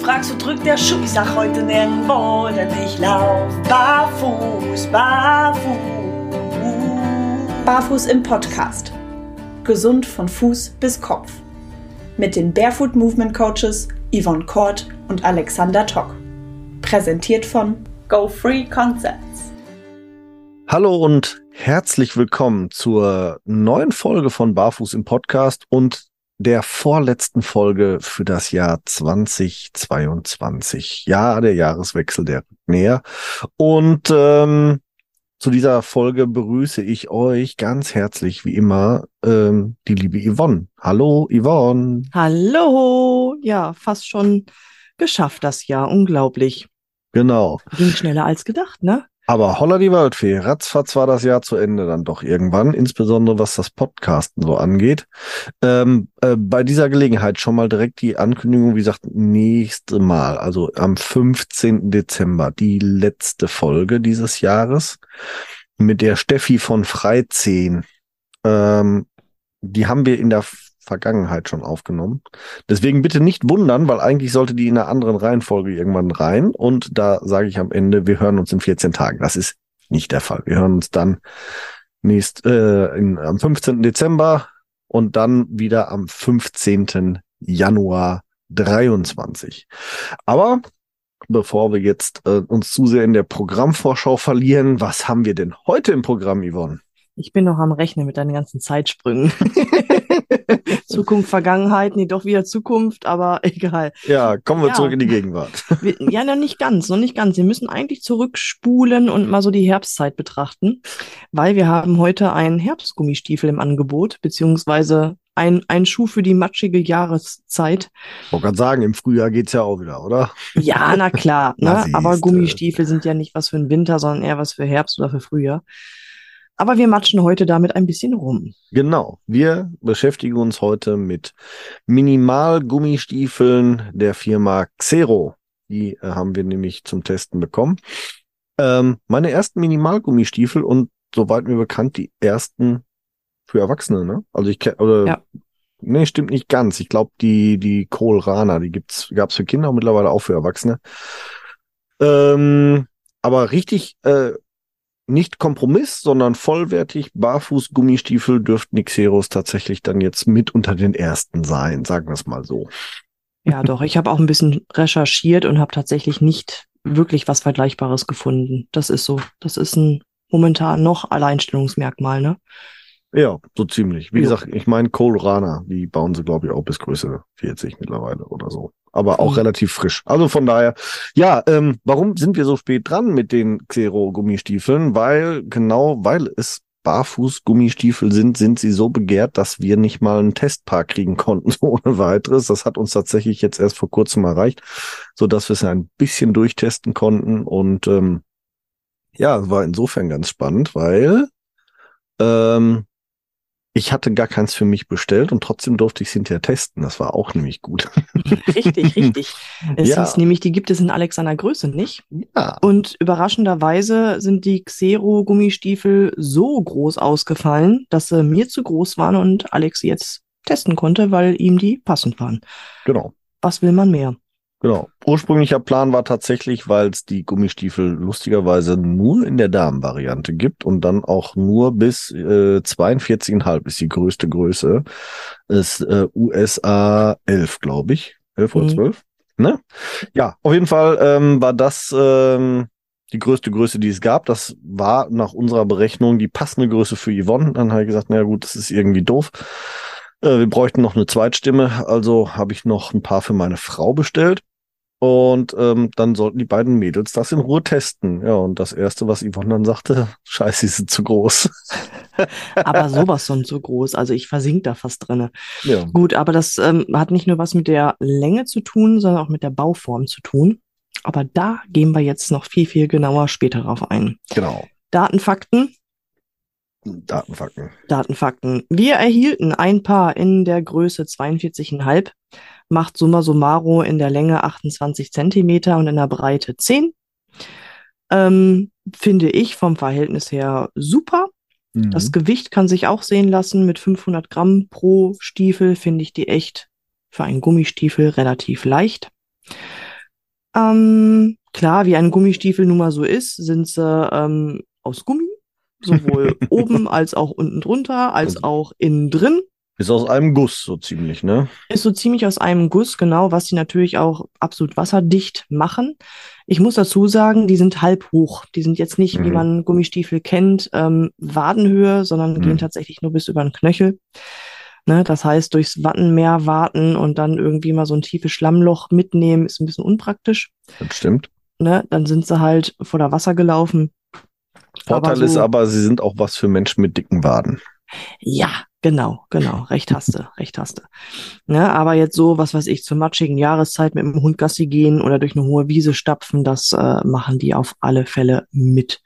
fragst, wo drückt der Schuh? Ich sag heute nirgendwo, denn ich lauf barfuß, barfuß. Barfuß im Podcast. Gesund von Fuß bis Kopf. Mit den Barefoot Movement Coaches Yvonne Kort und Alexander Tock. Präsentiert von Go Free Concepts. Hallo und herzlich willkommen zur neuen Folge von Barfuß im Podcast und der vorletzten Folge für das Jahr 2022. Ja, der Jahreswechsel, der näher. Und ähm, zu dieser Folge begrüße ich euch ganz herzlich, wie immer, ähm, die liebe Yvonne. Hallo, Yvonne. Hallo. Ja, fast schon geschafft das Jahr. Unglaublich. Genau. Ging schneller als gedacht, ne? Aber holla die Waldfee, ratzfatz war das Jahr zu Ende dann doch irgendwann, insbesondere was das Podcasten so angeht. Ähm, äh, bei dieser Gelegenheit schon mal direkt die Ankündigung, wie gesagt, nächste Mal, also am 15. Dezember, die letzte Folge dieses Jahres mit der Steffi von Freizehn. Ähm, die haben wir in der Vergangenheit schon aufgenommen. Deswegen bitte nicht wundern, weil eigentlich sollte die in einer anderen Reihenfolge irgendwann rein. Und da sage ich am Ende, wir hören uns in 14 Tagen. Das ist nicht der Fall. Wir hören uns dann nächst, äh, in, am 15. Dezember und dann wieder am 15. Januar 23. Aber bevor wir jetzt äh, uns zu sehr in der Programmvorschau verlieren, was haben wir denn heute im Programm, Yvonne? Ich bin noch am Rechnen mit deinen ganzen Zeitsprüngen. Zukunft, Vergangenheit, nee, doch wieder Zukunft, aber egal. Ja, kommen wir ja. zurück in die Gegenwart. Wir, ja, noch nicht ganz, noch nicht ganz. Wir müssen eigentlich zurückspulen und mal so die Herbstzeit betrachten, weil wir haben heute einen Herbstgummistiefel im Angebot, beziehungsweise ein, ein Schuh für die matschige Jahreszeit. Ich wollte gerade sagen, im Frühjahr geht's ja auch wieder, oder? Ja, na klar. ne? Aber Gummistiefel sind ja nicht was für den Winter, sondern eher was für Herbst oder für Frühjahr. Aber wir matschen heute damit ein bisschen rum. Genau. Wir beschäftigen uns heute mit Minimalgummistiefeln der Firma Xero. Die äh, haben wir nämlich zum Testen bekommen. Ähm, meine ersten Minimalgummistiefel und soweit mir bekannt die ersten für Erwachsene, ne? Also ich kenne, oder ja. Nee, stimmt nicht ganz. Ich glaube, die, die Kohlrana, die gibt's, gab's für Kinder und mittlerweile auch für Erwachsene. Ähm, aber richtig äh, nicht Kompromiss, sondern vollwertig Barfuß-Gummistiefel dürften Nixeros tatsächlich dann jetzt mit unter den ersten sein, sagen wir es mal so. Ja, doch. Ich habe auch ein bisschen recherchiert und habe tatsächlich nicht wirklich was Vergleichbares gefunden. Das ist so. Das ist ein momentan noch Alleinstellungsmerkmal, ne? Ja, so ziemlich. Wie jo. gesagt, ich meine Kohlrana, die bauen sie, glaube ich, auch bis Größe 40 mittlerweile oder so aber auch mhm. relativ frisch. Also von daher, ja, ähm, warum sind wir so spät dran mit den Xero-Gummistiefeln? Weil, genau, weil es Barfuß-Gummistiefel sind, sind sie so begehrt, dass wir nicht mal ein Testpaar kriegen konnten, so ohne weiteres. Das hat uns tatsächlich jetzt erst vor kurzem erreicht, so dass wir es ein bisschen durchtesten konnten. Und ähm, ja, war insofern ganz spannend, weil ähm, ich hatte gar keins für mich bestellt und trotzdem durfte ich es hinterher testen. Das war auch nämlich gut. Richtig, richtig. Es ja. ist nämlich, die gibt es in Alexander Größe nicht. Ja. Und überraschenderweise sind die Xero-Gummistiefel so groß ausgefallen, dass sie mir zu groß waren und Alex jetzt testen konnte, weil ihm die passend waren. Genau. Was will man mehr? Genau. Ursprünglicher Plan war tatsächlich, weil es die Gummistiefel lustigerweise nur in der Damenvariante gibt und dann auch nur bis äh, 42,5 ist die größte Größe. Ist äh, USA 11, glaube ich. 11 oder 12. Mhm. Ne? Ja, auf jeden Fall ähm, war das ähm, die größte Größe, die es gab. Das war nach unserer Berechnung die passende Größe für Yvonne. Dann habe ich gesagt, na gut, das ist irgendwie doof. Äh, wir bräuchten noch eine Zweitstimme, also habe ich noch ein paar für meine Frau bestellt. Und ähm, dann sollten die beiden Mädels das in Ruhe testen. Ja, und das Erste, was Yvonne dann sagte, scheiße, die sind zu groß. aber sowas von zu groß. Also ich versink da fast drinne. Ja. Gut, aber das ähm, hat nicht nur was mit der Länge zu tun, sondern auch mit der Bauform zu tun. Aber da gehen wir jetzt noch viel, viel genauer später drauf ein. Genau. Datenfakten. Datenfakten. Datenfakten. Wir erhielten ein Paar in der Größe 42,5 macht summa summarum in der Länge 28 Zentimeter und in der Breite 10. Ähm, finde ich vom Verhältnis her super. Mhm. Das Gewicht kann sich auch sehen lassen. Mit 500 Gramm pro Stiefel finde ich die echt für einen Gummistiefel relativ leicht. Ähm, klar, wie ein Gummistiefel nun mal so ist, sind sie ähm, aus Gummi, sowohl oben als auch unten drunter, als Also- auch innen drin. Ist aus einem Guss so ziemlich, ne? Ist so ziemlich aus einem Guss, genau, was sie natürlich auch absolut wasserdicht machen. Ich muss dazu sagen, die sind halb hoch. Die sind jetzt nicht, wie Mhm. man Gummistiefel kennt, ähm, Wadenhöhe, sondern Mhm. gehen tatsächlich nur bis über den Knöchel. Ne, das heißt, durchs Wattenmeer warten und dann irgendwie mal so ein tiefes Schlammloch mitnehmen, ist ein bisschen unpraktisch. Das stimmt. Ne, dann sind sie halt vor der Wasser gelaufen. Vorteil so- ist aber, sie sind auch was für Menschen mit dicken Waden. Ja, genau, genau. Recht hast du, recht hast du. Ne, aber jetzt so, was weiß ich, zur matschigen Jahreszeit mit dem Hund Gassi gehen oder durch eine hohe Wiese stapfen, das äh, machen die auf alle Fälle mit.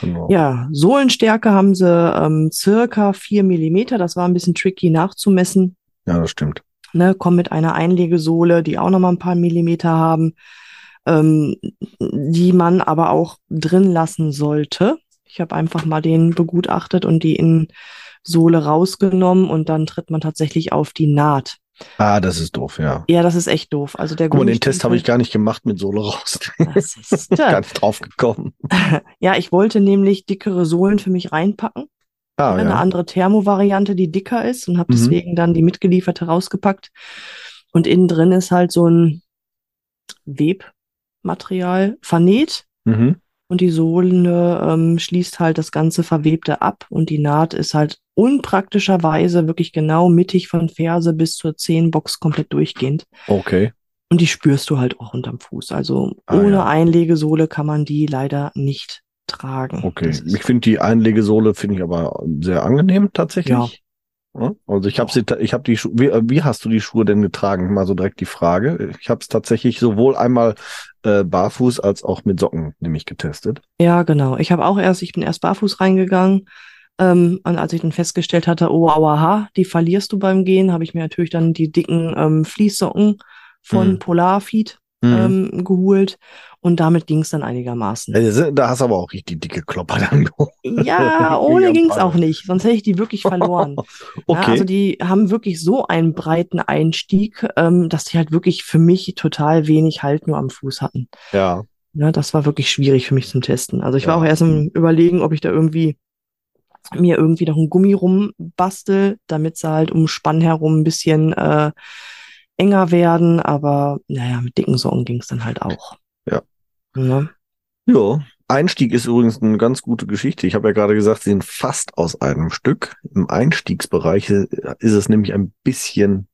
Genau. Ja, Sohlenstärke haben sie ähm, circa vier Millimeter. Das war ein bisschen tricky nachzumessen. ja, das stimmt. Ne, kommen mit einer Einlegesohle, die auch nochmal ein paar Millimeter haben, ähm, die man aber auch drin lassen sollte. Ich habe einfach mal den begutachtet und die Innensohle rausgenommen und dann tritt man tatsächlich auf die Naht. Ah, das ist doof, ja. Ja, das ist echt doof. Also der Guck mal, den Test habe ich Gummistiefel- gar nicht gemacht mit Sohle raus. Das ist, gar nicht drauf gekommen. ja, ich wollte nämlich dickere Sohlen für mich reinpacken. Ah, eine ja. andere Thermo-Variante, die dicker ist und habe Mhm. deswegen dann die mitgelieferte rausgepackt. Und innen drin ist halt so ein Webmaterial vernäht Mhm. Und die Sohle ähm, schließt halt das ganze Verwebte ab und die Naht ist halt unpraktischerweise wirklich genau mittig von Ferse bis zur Zehenbox komplett durchgehend. Okay. Und die spürst du halt auch unterm Fuß. Also Ah, ohne ja. Einlegesohle kann man die leider nicht tragen. Okay. Ich finde die Einlegesohle finde ich aber sehr angenehm tatsächlich. Ja. Ja, Also ich habe sie, ich habe die Schuhe. Wie, äh, wie hast du die Schuhe denn getragen? Mal so direkt die Frage. Ich habe es tatsächlich sowohl einmal äh, barfuß als auch mit Socken nämlich getestet. Ja, genau. Ich habe auch erst, ich bin erst barfuß reingegangen. Ähm, und als ich dann festgestellt hatte, oh, aua, die verlierst du beim Gehen, habe ich mir natürlich dann die dicken ähm, Fließsocken von Mhm. Polarfeed Mhm. ähm, geholt. Und damit ging es dann einigermaßen. Da hast du aber auch richtig dicke Klopper dann. geholt. Ja, ohne Ja, ging es auch nicht. Sonst hätte ich die wirklich verloren. Ja, okay. also die haben wirklich so einen breiten Einstieg, ähm, dass die halt wirklich für mich total wenig Halt nur am Fuß hatten. ja. Ja, das war wirklich schwierig für mich zum Testen. Also ich war Ja. auch erst im Überlegen, ob ich da irgendwie mir irgendwie noch ein Gummi rumbastel, damit sie halt um Spann herum ein bisschen äh, enger werden. Aber naja, mit dicken Socken ging es dann halt auch. Ja. Ne? Ja, Einstieg ist übrigens eine ganz gute Geschichte. Ich habe ja gerade gesagt, sie sind fast aus einem Stück. Im Einstiegsbereich äh, ist es nämlich ein bisschen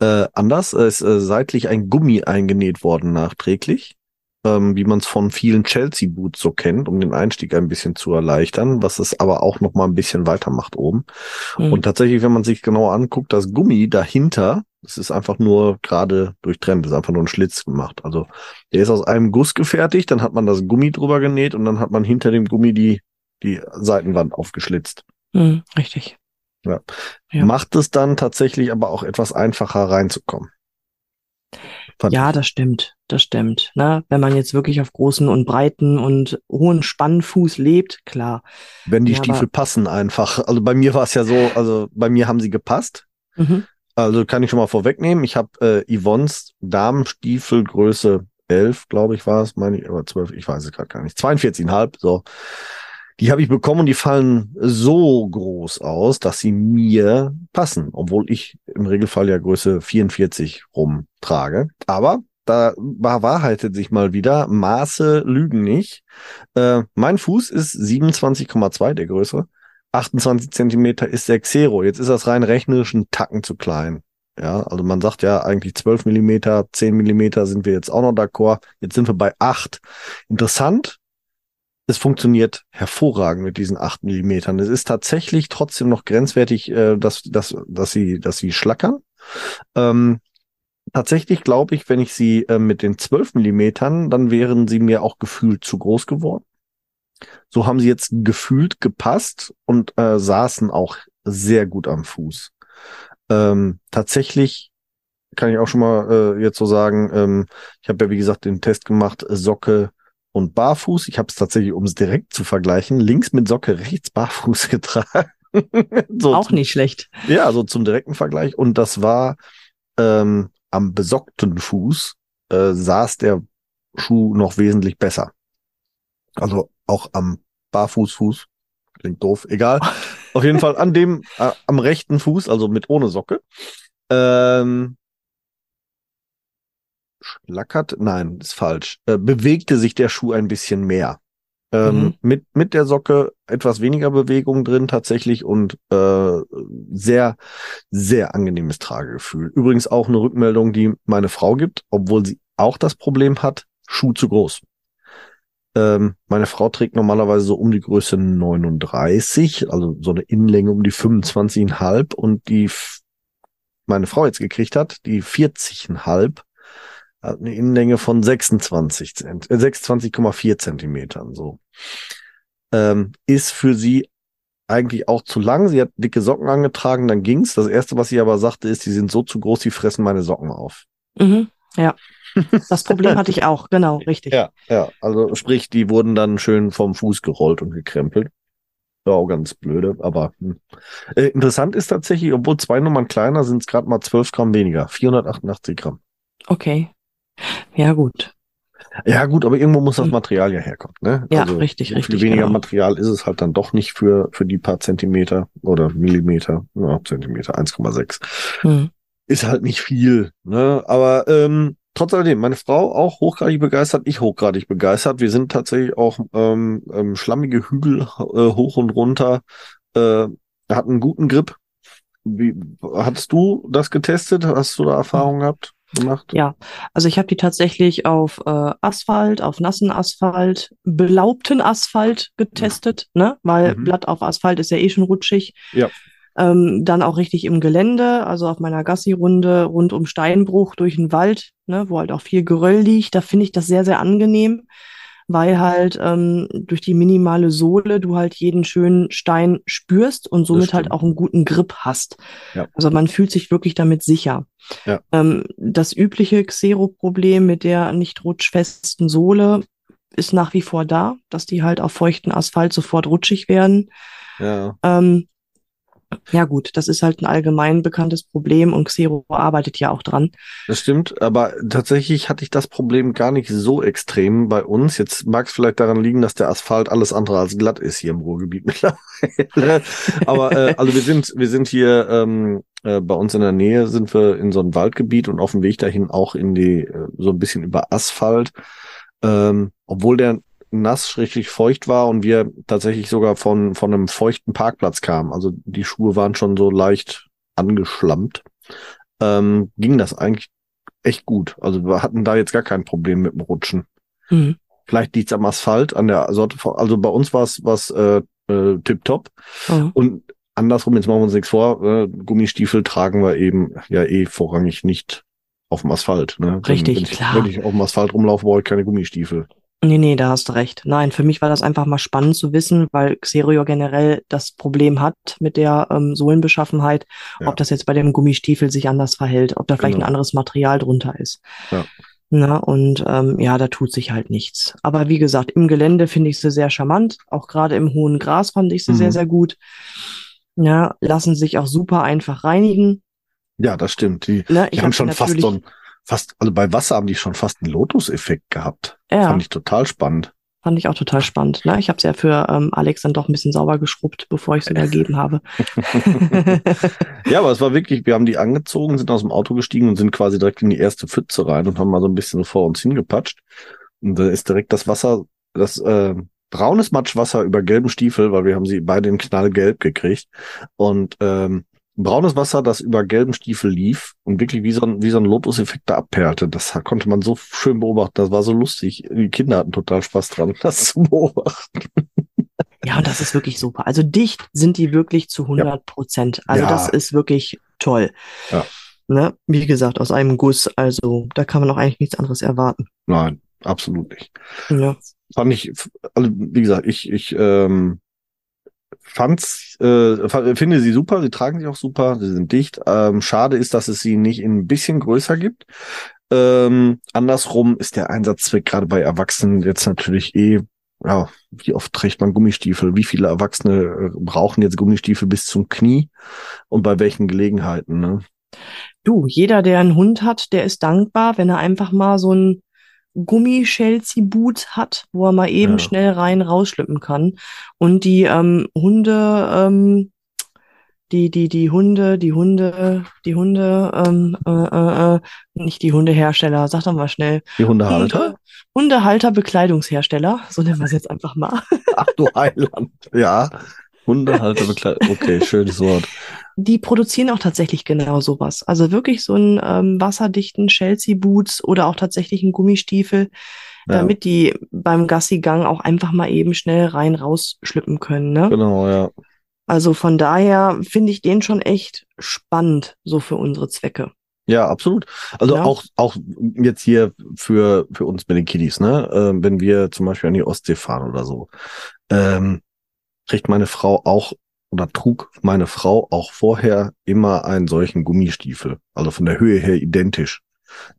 äh, anders. Es ist äh, seitlich ein Gummi eingenäht worden nachträglich, ähm, wie man es von vielen Chelsea-Boots so kennt, um den Einstieg ein bisschen zu erleichtern, was es aber auch noch mal ein bisschen weitermacht oben. Hm. Und tatsächlich, wenn man sich genauer anguckt, das Gummi dahinter, das ist einfach nur gerade durchtrennt, das ist einfach nur ein Schlitz gemacht. Also der ist aus einem Guss gefertigt, dann hat man das Gummi drüber genäht und dann hat man hinter dem Gummi die, die Seitenwand aufgeschlitzt. Hm, richtig. Ja. Macht es dann tatsächlich aber auch etwas einfacher reinzukommen. Fand Ja, ich. das stimmt, das stimmt. Ne? Wenn man jetzt wirklich auf großen und breiten und hohen Spannfuß lebt, klar. Wenn die Ja, Stiefel passen einfach. Also bei mir war es ja so, also bei mir haben sie gepasst. Mhm. Also kann ich schon mal vorwegnehmen. Ich habe äh, Yvonnes Damenstiefel Größe 11, glaube ich, war es, meine ich, oder 12, ich weiß es gerade gar nicht. 42,5, so. Die habe ich bekommen und die fallen so groß aus, dass sie mir passen, obwohl ich im Regelfall ja Größe 44 rumtrage. Aber da bewahrheitet sich mal wieder, Maße lügen nicht. Äh, mein Fuß ist 27,2 der Größe. 28 Zentimeter ist der Xero. Jetzt ist das rein rechnerisch ein Tacken zu klein. Ja, also man sagt ja eigentlich 12 Millimeter, 10 Millimeter sind wir jetzt auch noch d'accord. Jetzt sind wir bei 8. Interessant. Es funktioniert hervorragend mit diesen 8 Millimetern. Es ist tatsächlich trotzdem noch grenzwertig, äh, dass, dass, dass sie, dass sie schlackern. Ähm, tatsächlich glaube ich, wenn ich sie äh, mit den 12 Millimetern, dann wären sie mir auch gefühlt zu groß geworden. So haben sie jetzt gefühlt gepasst und äh, saßen auch sehr gut am Fuß. Ähm, tatsächlich kann ich auch schon mal äh, jetzt so sagen, ähm, ich habe ja wie gesagt den Test gemacht, Socke und Barfuß. Ich habe es tatsächlich, um es direkt zu vergleichen, links mit Socke, rechts Barfuß getragen. so Auch zum- nicht schlecht. ja, so zum direkten Vergleich. Und das war ähm, am besockten Fuß äh, saß der Schuh noch wesentlich besser. Also auch am Barfußfuß. Klingt doof, egal. Auf jeden Fall an dem, äh, am rechten Fuß, also mit ohne Socke. Ähm, schlackert, nein, ist falsch. Äh, bewegte sich der Schuh ein bisschen mehr. Ähm, Mhm. mit, mit der Socke etwas weniger Bewegung drin tatsächlich und äh, sehr, sehr angenehmes Tragegefühl. Übrigens auch eine Rückmeldung, die meine Frau gibt, obwohl sie auch das Problem hat, Schuh zu groß. Ähm, meine Frau trägt normalerweise so um die Größe 39, also so eine Innenlänge um die 25,5 und die meine Frau jetzt gekriegt hat, die 40,5, hat eine Innenlänge von 26 Zent, äh, 26,4 Zentimetern, so. Ähm, ist für sie eigentlich auch zu lang. Sie hat dicke Socken angetragen, dann ging's. Das erste, was sie aber sagte, ist, die sind so zu groß, die fressen meine Socken auf. Mhm. Ja. Das Problem hatte ich auch, genau, richtig. Ja, ja. Also sprich, die wurden dann schön vom Fuß gerollt und gekrempelt. Ja, auch ganz blöde, aber hm. äh, interessant ist tatsächlich, obwohl zwei Nummern kleiner sind es gerade mal 12 Gramm weniger, 488 Gramm. Okay. Ja, gut. Ja gut, aber irgendwo muss das Hm. Material ja herkommen, ne? Ja, richtig, so richtig, Viel weniger genau. Material ist es halt dann doch nicht für für die paar Zentimeter oder Millimeter, ja, Zentimeter, 1,6. Hm. Ist halt nicht viel, ne? Aber ähm, trotz alledem, meine Frau auch hochgradig begeistert, ich hochgradig begeistert. Wir sind tatsächlich auch ähm, ähm, schlammige Hügel äh, hoch und runter, äh, hatten einen guten Grip. Wie, hattest du das getestet? Hast du da Erfahrung gehabt, gemacht? Ja, also ich habe die tatsächlich auf äh, Asphalt, auf nassen Asphalt, belaubten Asphalt getestet, ne? Weil Mhm. Blatt auf Asphalt ist ja eh schon rutschig. Ja. Ähm, dann auch richtig im Gelände, also auf meiner Gassi-Runde rund um Steinbruch durch den Wald, ne, wo halt auch viel Geröll liegt. Da finde ich das sehr, sehr angenehm, weil halt ähm, durch die minimale Sohle du halt jeden schönen Stein spürst und somit halt auch einen guten Grip hast. Ja. Also man fühlt sich wirklich damit sicher. Ja. Ähm, das übliche Xero-Problem mit der nicht rutschfesten Sohle ist nach wie vor da, dass die halt auf feuchten Asphalt sofort rutschig werden. Ja. Ähm, ja gut, das ist halt ein allgemein bekanntes Problem und Xero arbeitet ja auch dran. Das stimmt, aber tatsächlich hatte ich das Problem gar nicht so extrem bei uns. Jetzt mag es vielleicht daran liegen, dass der Asphalt alles andere als glatt ist hier im Ruhrgebiet mittlerweile. aber äh, also wir sind wir sind hier ähm, äh, bei uns in der Nähe sind wir in so einem Waldgebiet und auf dem Weg dahin auch in die äh, so ein bisschen über Asphalt, ähm, obwohl der nass schrägstrich feucht war und wir tatsächlich sogar von von einem feuchten Parkplatz kamen. Also die Schuhe waren schon so leicht angeschlammt ähm, ging das eigentlich echt gut. Also wir hatten da jetzt gar kein Problem mit dem Rutschen. Mhm. Vielleicht liegt's am Asphalt, an der Sorte von, also bei uns war es was äh, äh, tipptopp. Ja. Und andersrum, jetzt machen wir uns nichts vor, äh, Gummistiefel tragen wir eben ja eh vorrangig nicht auf dem Asphalt. Ne? Richtig, wenn ich, klar. Wenn ich auf dem Asphalt rumlaufe, brauche ich keine Gummistiefel. Nee, nee, da hast du recht. Nein, für mich war das einfach mal spannend zu wissen, weil Xero ja generell das Problem hat mit der ähm, Sohlenbeschaffenheit, Ja. ob das jetzt bei dem Gummistiefel sich anders verhält, ob da vielleicht Genau. ein anderes Material drunter ist. Ja. Na, und ähm, ja, da tut sich halt nichts. Aber wie gesagt, im Gelände finde ich sie sehr charmant. Auch gerade im hohen Gras fand ich sie Mhm. sehr, sehr gut. Ja, lassen sich auch super einfach reinigen. Ja, das stimmt. Die, Ne, die ich haben hab schon fast so ein, fast, also bei Wasser haben die schon fast einen Lotus-Effekt gehabt. Ja. Fand ich total spannend. Fand ich auch total spannend. Ne? Ich habe es ja für ähm, Alex dann doch ein bisschen sauber geschrubbt, bevor ich es übergeben habe. Ja, aber es war wirklich, wir haben die angezogen, sind aus dem Auto gestiegen und sind quasi direkt in die erste Pfütze rein und haben mal so ein bisschen vor uns hingepatscht. Und da ist direkt das Wasser, das äh, braunes Matschwasser über gelben Stiefel, weil wir haben sie beide in knallgelb gekriegt. Und ähm, braunes Wasser, das über gelben Stiefel lief und wirklich wie so ein, wie so ein Lotus-Effekt da abperlte. Das konnte man so schön beobachten. Das war so lustig. Die Kinder hatten total Spaß dran, das zu beobachten. Ja, und das ist wirklich super. Also dicht sind die wirklich zu 100 Prozent. Also Ja. das ist wirklich toll. Ja. Ne? Wie gesagt, aus einem Guss. Also da kann man auch eigentlich nichts anderes erwarten. Nein, absolut nicht. Ja. fand ich, also wie gesagt, ich, ich ähm, fand's, äh, finde sie super, sie tragen sich auch super, sie sind dicht. Ähm, schade ist, dass es sie nicht in ein bisschen größer gibt. Ähm, andersrum ist der Einsatzzweck gerade bei Erwachsenen jetzt natürlich eh, ja, wie oft trägt man Gummistiefel? Wie viele Erwachsene äh, brauchen jetzt Gummistiefel bis zum Knie? Und bei welchen Gelegenheiten, ne? Du, jeder, der einen Hund hat, der ist dankbar, wenn er einfach mal so ein Gummi-Chelsea-Boot hat, wo er mal eben Ja. schnell rein rausschlüppen kann. Und die ähm, Hunde, ähm, die, die, die Hunde, die Hunde, die Hunde, ähm, äh, äh, äh, nicht die Hundehersteller, sag doch mal schnell. Die Hundehalter? Hunde, Hundehalter, Bekleidungshersteller, so nennen wir es jetzt einfach mal. Ach du Heiland. Ja. Hundehalter, Bekleidung. Okay, schönes Wort. Die produzieren auch tatsächlich genau sowas. Also wirklich so einen ähm, wasserdichten Chelsea-Boots oder auch tatsächlich einen Gummistiefel, Ja. damit die beim Gassi-Gang auch einfach mal eben schnell rein rausschlüppen können. Ne? Genau, ja. Also von daher finde ich den schon echt spannend, so für unsere Zwecke. Ja, absolut. Also Ja. auch, auch jetzt hier für, für uns mit den Kiddies, ne? Ähm, wenn wir zum Beispiel an die Ostsee fahren oder so, ähm, kriegt meine Frau auch oder trug meine Frau auch vorher immer einen solchen Gummistiefel. Also von der Höhe her identisch.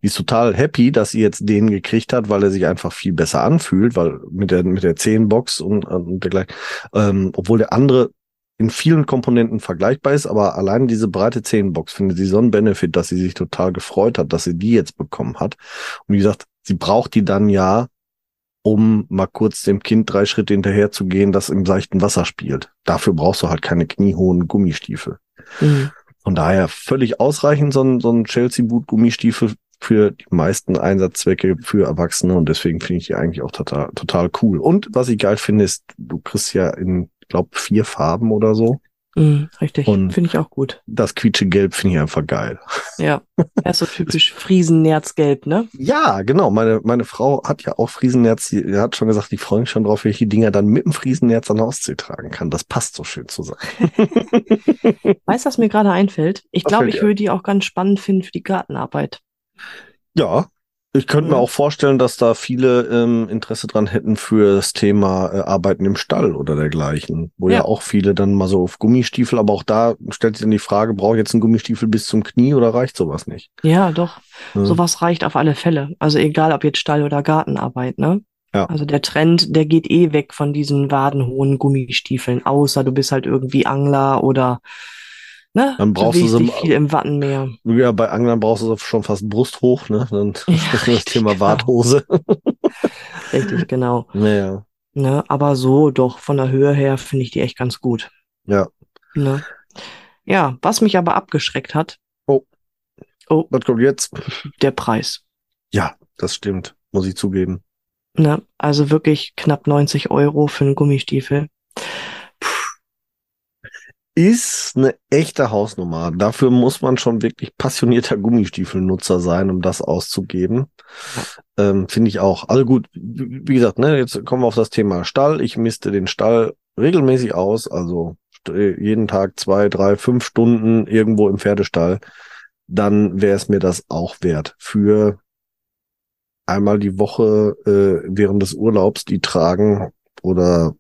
Die ist total happy, dass sie jetzt den gekriegt hat, weil er sich einfach viel besser anfühlt, weil mit der, mit der 10 Box und, und dergleichen, ähm, obwohl der andere in vielen Komponenten vergleichbar ist, aber allein diese breite 10 Box findet sie so einen Benefit, dass sie sich total gefreut hat, dass sie die jetzt bekommen hat. Und wie gesagt, sie braucht die dann ja, um mal kurz dem Kind drei Schritte hinterher zu gehen, das im seichten Wasser spielt. Dafür brauchst du halt keine kniehohen Gummistiefel. Mhm. Von daher völlig ausreichend so ein, so ein Chelsea Boot Gummistiefel für die meisten Einsatzzwecke für Erwachsene und deswegen finde ich die eigentlich auch total, total cool. Und was ich geil finde, ist, du kriegst ja in, glaube vier Farben oder so. Mhm, richtig, Und- finde ich auch gut. Das quietsche Gelb finde ich einfach geil. Ja, er ist so typisch Friesennerzgelb, ne? Ja, genau. Meine, meine Frau hat ja auch Friesennerz. Sie hat schon gesagt, die freuen sich schon drauf, welche Dinger dann mit dem Friesennerz an der Ostsee tragen kann. Das passt so schön zusammen. Weißt du, was mir gerade einfällt? Ich glaube, ich würde die auch ganz spannend finden für die Gartenarbeit. Ja, ich könnte mir Ja. auch vorstellen, dass da viele ähm, Interesse dran hätten für das Thema äh, Arbeiten im Stall oder dergleichen, wo ja. Ja. auch viele dann mal so auf Gummistiefel, aber auch da stellt sich dann die Frage, brauche ich jetzt einen Gummistiefel bis zum Knie oder reicht sowas nicht? Ja, doch. Ja. Sowas reicht auf alle Fälle. Also egal, ob jetzt Stall- oder Gartenarbeit, ne? Ja. Also der Trend, der geht eh weg von diesen wadenhohen Gummistiefeln, außer du bist halt irgendwie Angler oder ne, Dann brauchst du sie viel im Wattenmeer. Ja, bei Anglern brauchst du schon fast Brust hoch, ne? Dann Ja, ist das richtig, Thema genau. Warthose. Richtig, genau. Naja, Ne? Aber so doch von der Höhe her finde ich die echt ganz gut. ja. Ne? Ja, was mich aber abgeschreckt hat, Was kommt jetzt? der Preis. Ja, das stimmt, muss ich zugeben. Ne? Also wirklich knapp 90 Euro für einen Gummistiefel. Ist eine echte Hausnummer. Dafür muss man schon wirklich passionierter Gummistiefelnutzer sein, um das auszugeben. Ähm, Finde ich auch. Also gut, wie gesagt, ne, jetzt kommen wir auf das Thema Stall. Ich misste den Stall regelmäßig aus, also st- jeden Tag zwei, drei, fünf Stunden irgendwo im Pferdestall. Dann wäre es mir das auch wert. Für einmal die Woche äh, während des Urlaubs die tragen oder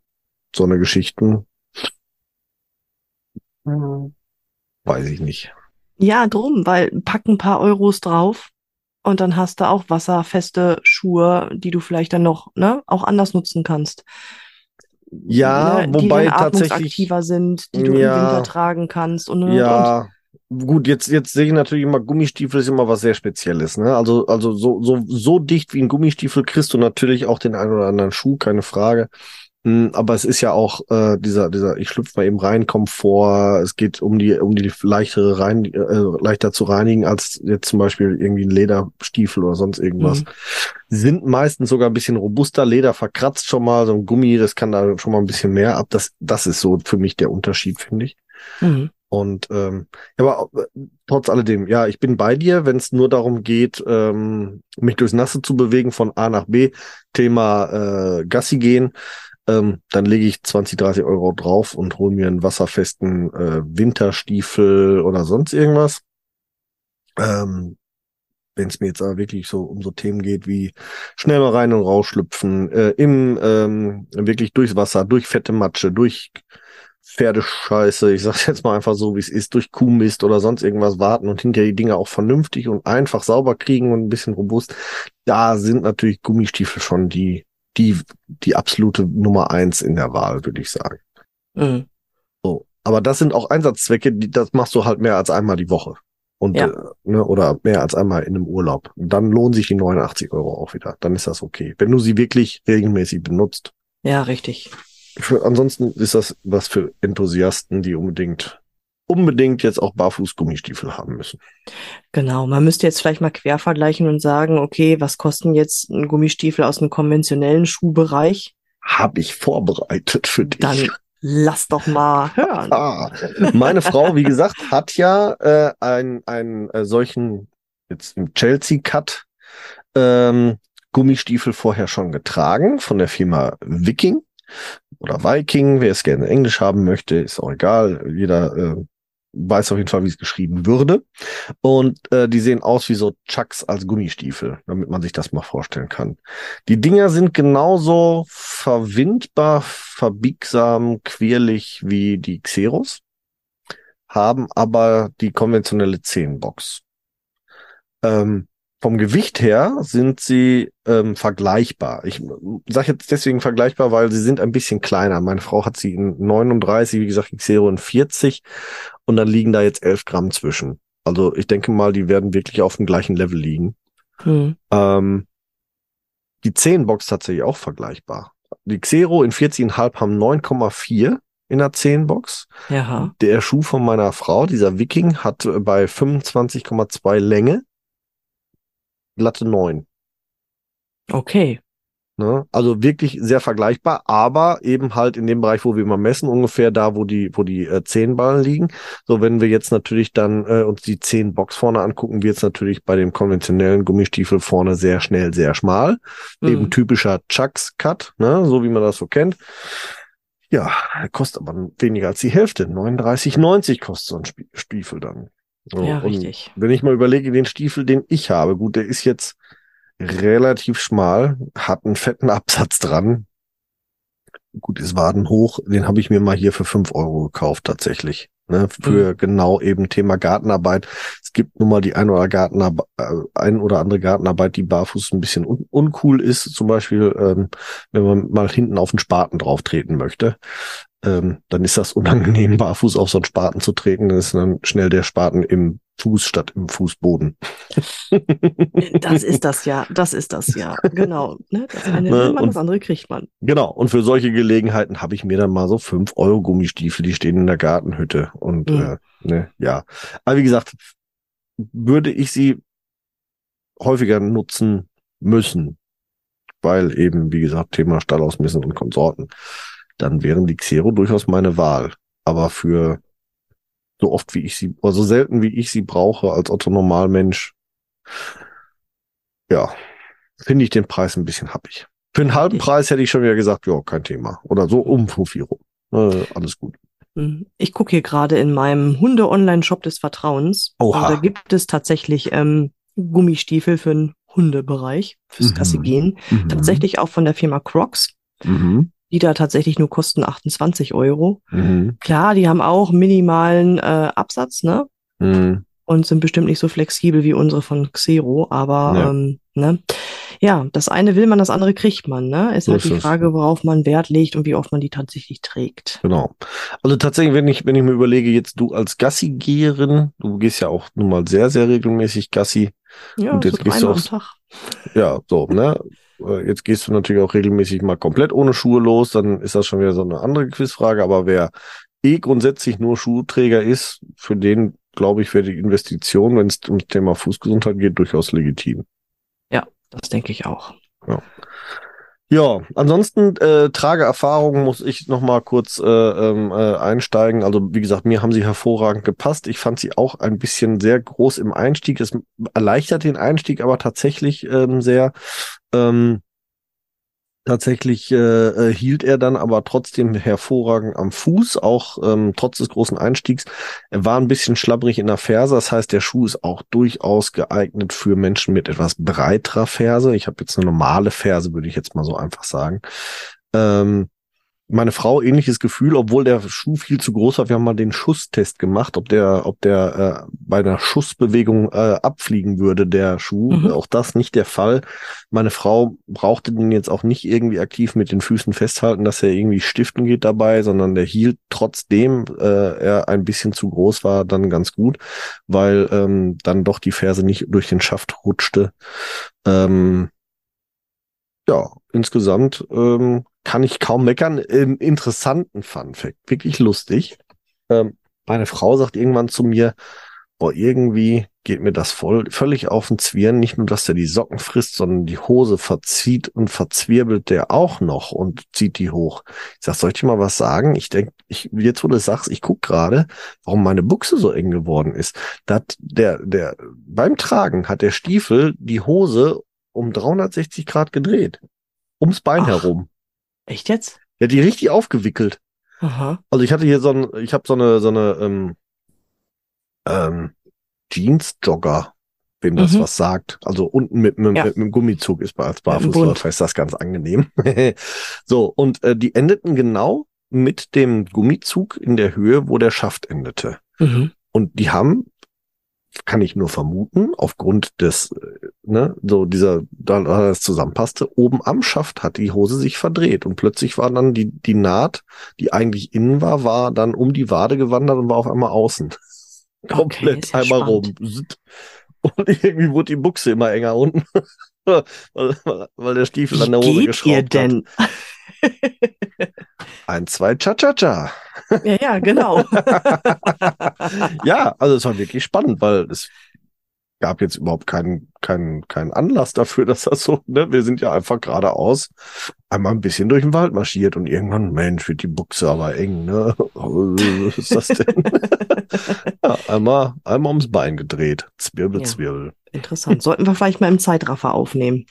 so eine Geschichten. Weiß ich nicht. Ja, drum, weil pack ein paar Euros drauf und dann hast du auch wasserfeste Schuhe, die du vielleicht dann noch, ne, auch anders nutzen kannst. Ja, ne, die wobei dann tatsächlich- atmungsaktiver sind, die du Ja. im Winter tragen kannst und, und, und. Ja, gut, jetzt, jetzt sehe ich natürlich immer, Gummistiefel ist immer was sehr Spezielles, ne? Also, also so, so, so dicht wie ein Gummistiefel kriegst du natürlich auch den einen oder anderen Schuh, keine Frage. Hm, Aber es ist ja auch äh, dieser, dieser, ich schlüpfe mal eben rein, Komfort. Es geht um die, um die leichtere rein, äh, leichter zu reinigen als jetzt zum Beispiel irgendwie ein Lederstiefel oder sonst irgendwas. Mhm. Sind meistens sogar ein bisschen robuster. Leder verkratzt schon mal, so ein Gummi, das kann da schon mal ein bisschen mehr ab. Das, das ist so für mich der Unterschied, finde ich. Mhm. Und ähm, aber äh, trotz alledem, ja, ich bin bei dir, wenn es nur darum geht, ähm, mich durchs Nasse zu bewegen von A nach B, Thema äh, Gassi gehen, ähm, dann lege ich 20, 30 Euro drauf und hole mir einen wasserfesten äh, Winterstiefel oder sonst irgendwas. Ähm, wenn es mir jetzt aber wirklich so um so Themen geht wie schnell mal rein und rausschlüpfen, äh, im ähm, wirklich durchs Wasser, durch fette Matsche, durch Pferdescheiße, ich sag's jetzt mal einfach so, wie es ist, durch Kuhmist oder sonst irgendwas warten und hinterher die Dinge auch vernünftig und einfach sauber kriegen und ein bisschen robust. Da sind natürlich Gummistiefel schon die, die, die absolute Nummer eins in der Wahl, würde ich sagen. Mhm. So. Aber das sind auch Einsatzzwecke, die, das machst du halt mehr als einmal die Woche. Und, Ja. äh, ne, oder mehr als einmal in einem Urlaub. Dann lohnen sich die 89 Euro auch wieder. Dann ist das okay. Wenn du sie wirklich regelmäßig benutzt. Ja, richtig. Für, ansonsten ist das was für Enthusiasten, die unbedingt, unbedingt jetzt auch Barfuß-Gummistiefel haben müssen. Genau. Man müsste jetzt vielleicht mal quer vergleichen und sagen, okay, was kosten jetzt ein Gummistiefel aus einem konventionellen Schuhbereich? Habe ich vorbereitet für dich. Dann lass doch mal hören. Ah, meine Frau, wie gesagt, hat ja äh, einen einen äh, solchen jetzt im Chelsea-Cut ähm, Gummistiefel vorher schon getragen von der Firma Viking oder Viking, wer es gerne in Englisch haben möchte, ist auch egal. Jeder äh, weiß auf jeden Fall, wie es geschrieben würde. Und äh, die sehen aus wie so Chucks als Gummistiefel, damit man sich das mal vorstellen kann. Die Dinger sind genauso verwindbar, verbiegsam, quirlig wie die Xeros, haben aber die konventionelle Zehenbox. Ähm, vom Gewicht her sind sie ähm, vergleichbar. Ich sage jetzt deswegen vergleichbar, weil sie sind ein bisschen kleiner. Meine Frau hat sie in 39, wie gesagt, die Xero in 40 und dann liegen da jetzt 11 Gramm zwischen. Also ich denke mal, die werden wirklich auf dem gleichen Level liegen. Hm. Ähm, die 10 Box tatsächlich auch vergleichbar. Die Xero in 40,5 haben 9,4 in der 10 Box. Ja. Der Schuh von meiner Frau, dieser Viking, hat äh, bei 25,2 Länge glatte 9. Okay. Ne? Also wirklich sehr vergleichbar, aber eben halt in dem Bereich, wo wir immer messen, ungefähr da, wo die, wo die äh, Zehenballen liegen. So, wenn wir jetzt natürlich dann äh, uns die 10 Box vorne angucken, wird es natürlich bei dem konventionellen Gummistiefel vorne sehr schnell, sehr schmal. Eben Mhm. typischer Chucks Cut, ne? so wie man das so kennt. Ja, kostet aber weniger als die Hälfte. 39,90 kostet so ein Stiefel dann. So, Ja, richtig. Wenn ich mal überlege, den Stiefel, den ich habe, gut, der ist jetzt relativ schmal, hat einen fetten Absatz dran. Gut, ist wadenhoch. Den habe ich mir mal hier für fünf Euro gekauft, tatsächlich. Ne, für genau eben Thema Gartenarbeit. Es gibt nun mal die ein oder, Gartenarbe äh, ein oder andere Gartenarbeit, die barfuß ein bisschen un uncool ist. Zum Beispiel, ähm, wenn man mal hinten auf den Spaten drauf treten möchte. Ähm, dann ist das unangenehm, barfuß auf so einen Spaten zu treten. Dann ist dann schnell der Spaten im Fuß statt im Fußboden. Das ist das ja. Das ist das ja. Genau. Ne? Das eine Ne, will man, und- das andere kriegt man. Genau, und für solche Gelegenheiten habe ich mir dann mal so fünf Euro Gummistiefel, die stehen in der Gartenhütte. Und Mhm. äh, ne, ja. Aber wie gesagt, würde ich sie häufiger nutzen müssen, weil eben, wie gesagt, Thema Stallausmessen und Konsorten, dann wären die Xero durchaus meine Wahl. Aber für so oft wie ich sie, oder so selten wie ich sie brauche als Otto Normalmensch, ja, finde ich den Preis ein bisschen happig. Für einen halben Richtig. Preis hätte ich schon wieder gesagt, ja, kein Thema. Oder so um Fuffi rum. Äh, alles gut. Mhm. Ich gucke hier gerade in meinem Hunde-Online-Shop des Vertrauens. Oha. Und da gibt es tatsächlich ähm, Gummistiefel für den Hundebereich, fürs Mhm. Gassi gehen. Tatsächlich auch von der Firma Crocs, Mhm. Die da tatsächlich nur kosten 28 Euro. Mhm. Klar, die haben auch minimalen äh, Absatz, ne? Mhm. Und sind bestimmt nicht so flexibel wie unsere von Xero, aber Ja. ähm, ne? Ja, das eine will man, das andere kriegt man, ne? Ist So halt ist die es. Frage, worauf man Wert legt und wie oft man die tatsächlich trägt. Genau. Also tatsächlich, wenn ich, wenn ich mir überlege, jetzt du als Gassi-Geherin, du gehst ja auch nun mal sehr, sehr regelmäßig Gassi. Ja, Und so jetzt gehst du Tag. Ja, so, ne? Äh, Jetzt gehst du natürlich auch regelmäßig mal komplett ohne Schuhe los, dann ist das schon wieder so eine andere Quizfrage. Aber wer eh grundsätzlich nur Schuhträger ist, für den, glaube ich, wäre die Investition, wenn es ums Thema Fußgesundheit geht, durchaus legitim. Das denke ich auch. Ja, ansonsten äh, Trageerfahrung muss ich noch mal kurz äh, ähm, äh, einsteigen. Also wie gesagt, mir haben sie hervorragend gepasst. Ich fand sie auch ein bisschen sehr groß im Einstieg. Es erleichtert den Einstieg aber tatsächlich ähm, sehr. Ähm, tatsächlich äh, äh, hielt er dann aber trotzdem hervorragend am Fuß, auch ähm, trotz des großen Einstiegs. Er war ein bisschen schlabbrig in der Ferse, das heißt, der Schuh ist auch durchaus geeignet für Menschen mit etwas breiterer Ferse. Ich habe jetzt eine normale Ferse, würde ich jetzt mal so einfach sagen. Ähm, meine Frau ähnliches Gefühl, obwohl der Schuh viel zu groß war. Wir haben mal den Schusstest gemacht, ob der, ob der äh, bei einer Schussbewegung äh, abfliegen würde, der Schuh. Mhm. Auch das nicht der Fall. Meine Frau brauchte den jetzt auch nicht irgendwie aktiv mit den Füßen festhalten, dass er irgendwie stiften geht dabei, sondern der hielt trotzdem äh, er ein bisschen zu groß war, dann ganz gut, weil ähm, dann doch die Ferse nicht durch den Schaft rutschte. Ähm, ja, insgesamt ähm, kann ich kaum meckern. Im interessanten Fun Fact, wirklich lustig. Ähm, meine Frau sagt irgendwann zu mir, boah, irgendwie geht mir das voll, völlig auf den Zwirn. Nicht nur, dass der die Socken frisst, sondern die Hose verzieht und verzwirbelt der auch noch und zieht die hoch. Ich sag, soll ich dir mal was sagen? Ich denke, ich, jetzt wo du sagst, ich guck gerade, warum meine Buchse so eng geworden ist. Dat, der, der, beim Tragen hat der Stiefel die Hose um 360 Grad gedreht. Ums Bein Ach. herum. Echt jetzt? Ja, die richtig aufgewickelt. Aha. Also ich hatte hier so ein, ich habe so eine, so eine ähm, ähm, Jeans-Jogger, wem das mhm. was sagt. Also unten mit, mit, ja. mit, mit dem Gummizug ist bei als Barfußläufer ist das ganz angenehm. so, und äh, die endeten genau mit dem Gummizug in der Höhe, wo der Schaft endete. Mhm. Und die haben kann ich nur vermuten, aufgrund des, äh, ne, so dieser, da das zusammenpasste, oben am Schaft hat die Hose sich verdreht und plötzlich war dann die, die Naht, die eigentlich innen war, war dann um die Wade gewandert und war auf einmal außen. Komplett okay, einmal spannend. rum. Und irgendwie wurde die Buchse immer enger unten, weil, weil der Stiefel Wie an der Hose geht geschraubt ihr denn? hat. Ein, zwei, cha-cha-cha. Ja, ja, genau. ja, also es war wirklich spannend, weil es gab jetzt überhaupt keinen, keinen, keinen Anlass dafür, dass das so, ne? Wir sind ja einfach geradeaus einmal ein bisschen durch den Wald marschiert und irgendwann, Mensch, wird die Buchse aber eng, ne? Was ist das denn? ja, einmal, einmal ums Bein gedreht. Zwirbel, Ja. Zwirbel. Interessant. Sollten wir vielleicht mal im Zeitraffer aufnehmen,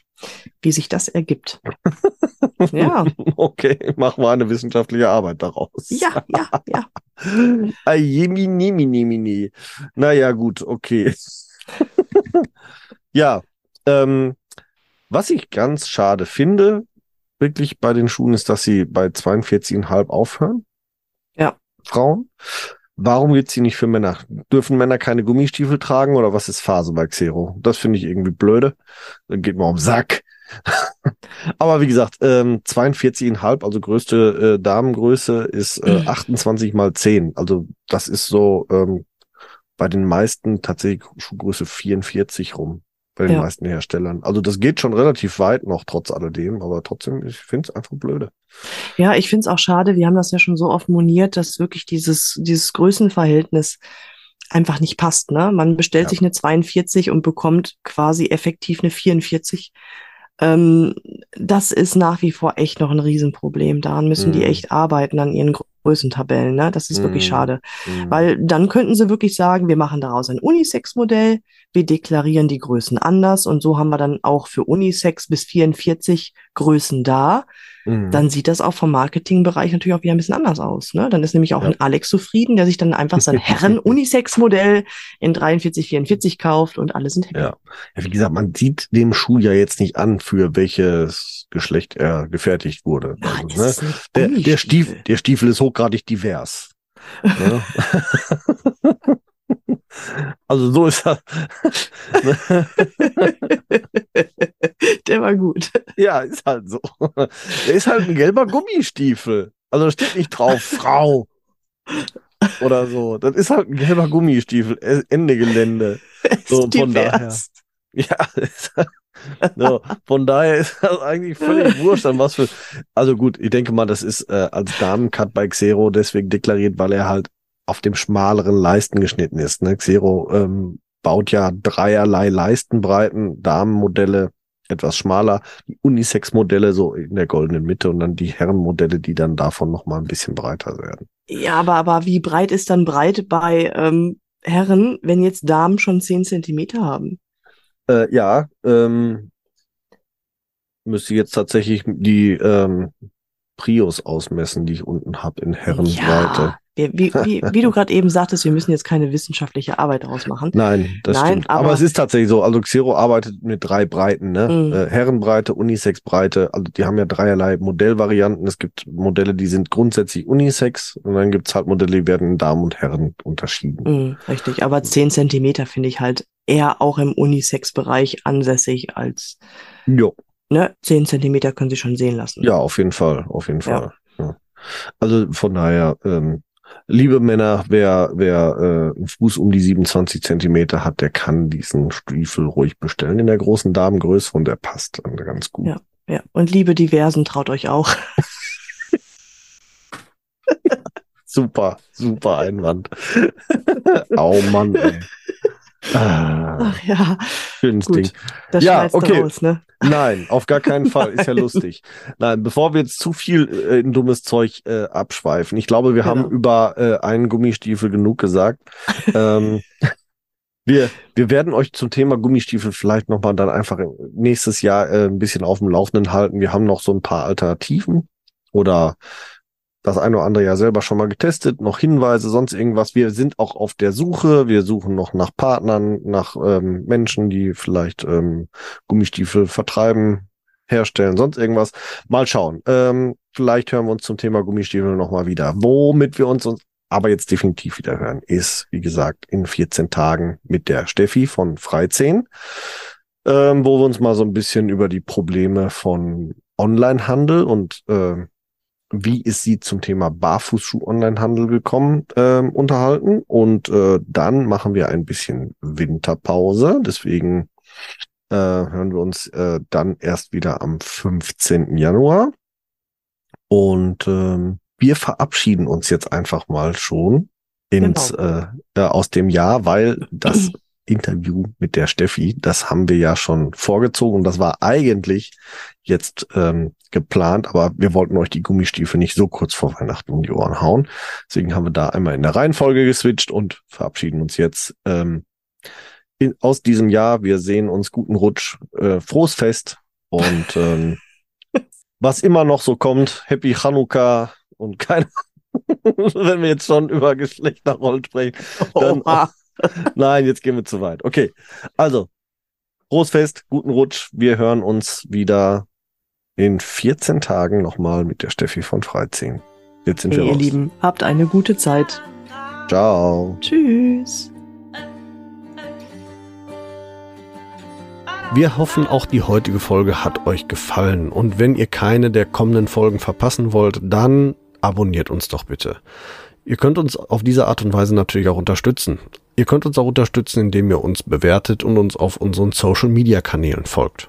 wie sich das ergibt. Ja, Okay, machen wir eine wissenschaftliche Arbeit daraus. ja, ja, ja. Ajemini, mini, mini. Naja, gut, okay. ja, ähm, was ich ganz schade finde, wirklich bei den Schuhen, ist, dass sie bei 42,5 aufhören. Ja. Frauen. Warum gibt's sie nicht für Männer? Dürfen Männer keine Gummistiefel tragen oder was ist Phase bei Xero? Das finde ich irgendwie blöde. Dann geht man um Sack. Aber wie gesagt, ähm, 42,5, also größte äh, Damengröße ist äh, 28 mal 10. Also das ist so ähm, bei den meisten tatsächlich Schuhgröße 44 rum. Bei den Ja. meisten Herstellern. Also das geht schon relativ weit noch, trotz alledem, aber trotzdem, ich finde es einfach blöde. Ja, ich finde es auch schade, wir haben das ja schon so oft moniert, dass wirklich dieses, dieses Größenverhältnis einfach nicht passt. Ne? Man bestellt Ja. sich eine 42 und bekommt quasi effektiv eine 44. Ähm, das ist nach wie vor echt noch ein Riesenproblem. Daran müssen die Mhm. echt arbeiten, an ihren Größentabellen. Ne? Das ist wirklich Mhm. schade. Mhm. Weil dann könnten sie wirklich sagen, wir machen daraus ein Unisex-Modell, wir deklarieren die Größen anders und so haben wir dann auch für Unisex bis 44 Größen da. Mhm. Dann sieht das auch vom Marketingbereich natürlich auch wieder ein bisschen anders aus. Ne? Dann ist nämlich auch Ja. ein Alex zufrieden, der sich dann einfach sein Herren-Unisex-Modell in 43, 44 kauft und alle sind happy. Ja. ja, wie gesagt, man sieht dem Schuh ja jetzt nicht an, für welches Geschlecht er gefertigt wurde. Nein, Also, ne? der, der. Stiefel, der Stiefel ist hochgradig divers. Ne? also so ist er. Der war gut. ja, ist halt so. Der ist halt ein gelber Gummistiefel. Also da steht nicht drauf, Frau. Oder so. Das ist halt ein gelber Gummistiefel. Ende Gelände. So, von daher. Ja, ist, so, von daher ist das eigentlich völlig wurscht, an was für. Also gut, ich denke mal, das ist äh, als Damencut bei Xero deswegen deklariert, weil er halt auf dem schmaleren Leisten geschnitten ist. Ne? Xero ähm, baut ja dreierlei Leistenbreiten, Damenmodelle etwas schmaler, die Unisex-Modelle so in der goldenen Mitte und dann die Herrenmodelle, die dann davon noch mal ein bisschen breiter werden. Ja, aber, aber wie breit ist dann breit bei ähm, Herren, wenn jetzt Damen schon 10 Zentimeter haben? Äh, ja, ähm, müsste jetzt tatsächlich die ähm, Prius ausmessen, die ich unten habe in Herrenbreite. Ja, wie, wie, wie du gerade eben sagtest, wir müssen jetzt keine wissenschaftliche Arbeit daraus machen. Nein, das Nein, stimmt. Aber, aber- es ist tatsächlich so. Also Xero arbeitet mit drei Breiten, ne? Mhm. Äh, Herrenbreite, Unisex-Breite. Also die haben ja dreierlei Modellvarianten. Es gibt Modelle, die sind grundsätzlich Unisex und dann gibt's halt Modelle, die werden in Damen und Herren unterschieden. Mhm, richtig, aber 10 Zentimeter finde ich halt eher auch im Unisex-Bereich ansässig als, Jo. ne, 10 Zentimeter können sie schon sehen lassen. Ja, auf jeden Fall, auf jeden. Fall. Ja. Also von daher, ähm, liebe Männer, wer, wer äh, einen Fuß um die 27 Zentimeter hat, der kann diesen Stiefel ruhig bestellen in der großen Damengröße und der passt dann ganz gut. Ja. Ja, und liebe Diversen, traut euch auch. Super, super Einwand. Au Mann, ey. Ah, Ach ja, schönes gut. Ding. das Ja, okay. raus, ne? Nein, auf gar keinen Fall. Ist ja lustig. Nein, bevor wir jetzt zu viel äh, in dummes Zeug äh, abschweifen. Ich glaube, wir haben Genau. über äh, einen Gummistiefel genug gesagt. ähm, wir, wir werden euch zum Thema Gummistiefel vielleicht nochmal dann einfach nächstes Jahr äh, ein bisschen auf dem Laufenden halten. Wir haben noch so ein paar Alternativen oder das eine oder andere ja selber schon mal getestet, noch Hinweise, sonst irgendwas. Wir sind auch auf der Suche. Wir suchen noch nach Partnern, nach ähm, Menschen, die vielleicht ähm, Gummistiefel vertreiben, herstellen, sonst irgendwas. Mal schauen. Ähm, vielleicht hören wir uns zum Thema Gummistiefel nochmal wieder. Womit wir uns, uns aber jetzt definitiv wieder hören, ist, wie gesagt, in 14 Tagen mit der Steffi von Freizehn, ähm, wo wir uns mal so ein bisschen über die Probleme von Onlinehandel und ähm, wie ist sie zum Thema Barfußschuh-Onlinehandel gekommen, ähm, unterhalten. Und äh, dann machen wir ein bisschen Winterpause. Deswegen äh, hören wir uns äh, dann erst wieder am 15. Januar. Und ähm, wir verabschieden uns jetzt einfach mal schon ins, äh, äh, aus dem Jahr, weil das Interview mit der Steffi, das haben wir ja schon vorgezogen. Das war eigentlich jetzt ähm, geplant, aber wir wollten euch die Gummistiefel nicht so kurz vor Weihnachten um die Ohren hauen. Deswegen haben wir da einmal in der Reihenfolge geswitcht und verabschieden uns jetzt ähm, in, aus diesem Jahr. Wir sehen uns guten Rutsch, äh, frohes Fest und ähm, was immer noch so kommt, Happy Chanukka und keine wenn wir jetzt schon über Geschlechterrollen sprechen. Dann, Oha. Nein, jetzt gehen wir zu weit. Okay, also, frohes Fest, guten Rutsch. Wir hören uns wieder in 14 Tagen nochmal mit der Steffi von Freizing. Jetzt sind Hey, wir ihr raus. Lieben, habt eine gute Zeit. Ciao. Tschüss. Wir hoffen, auch die heutige Folge hat euch gefallen. Und wenn ihr keine der kommenden Folgen verpassen wollt, dann abonniert uns doch bitte. Ihr könnt uns auf diese Art und Weise natürlich auch unterstützen. Ihr könnt uns auch unterstützen, indem ihr uns bewertet und uns auf unseren Social-Media-Kanälen folgt.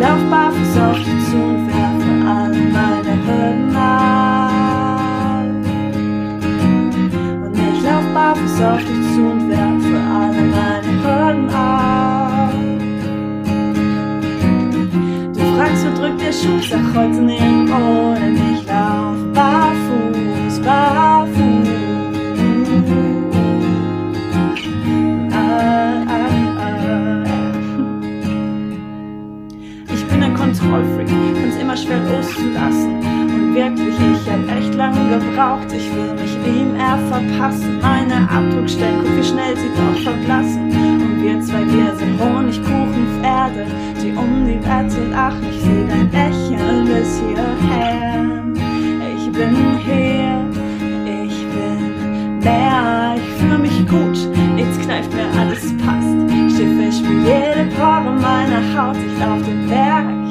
ich lauf barfuß auf dich zu und werfe alle meine Hürden ab. Und ich lauf barfuß auf dich zu und werfe alle meine Hürden ab. Du fragst, wo drückt der Schuh, sag heute nirgendwo, denn ich lauf barfuß, barfuß. Kontrollfreak, find's immer schwer loszulassen. Und wirklich, ich hab echt lange gebraucht. Ich will mich ihm eher verpassen. Meine Abdruckstellen, guck wie schnell sie doch verblassen. Und wir zwei, wir sind Honigkuchenpferde, die um die Wette lachen. Ich seh dein Lächeln bis hierher. Ich bin hier, ich bin mehr, ich fühle mich gut, nichts kneift mir, alles passt. Schiffe, ich spür jede Pore meiner Haut, ich lauf den Berg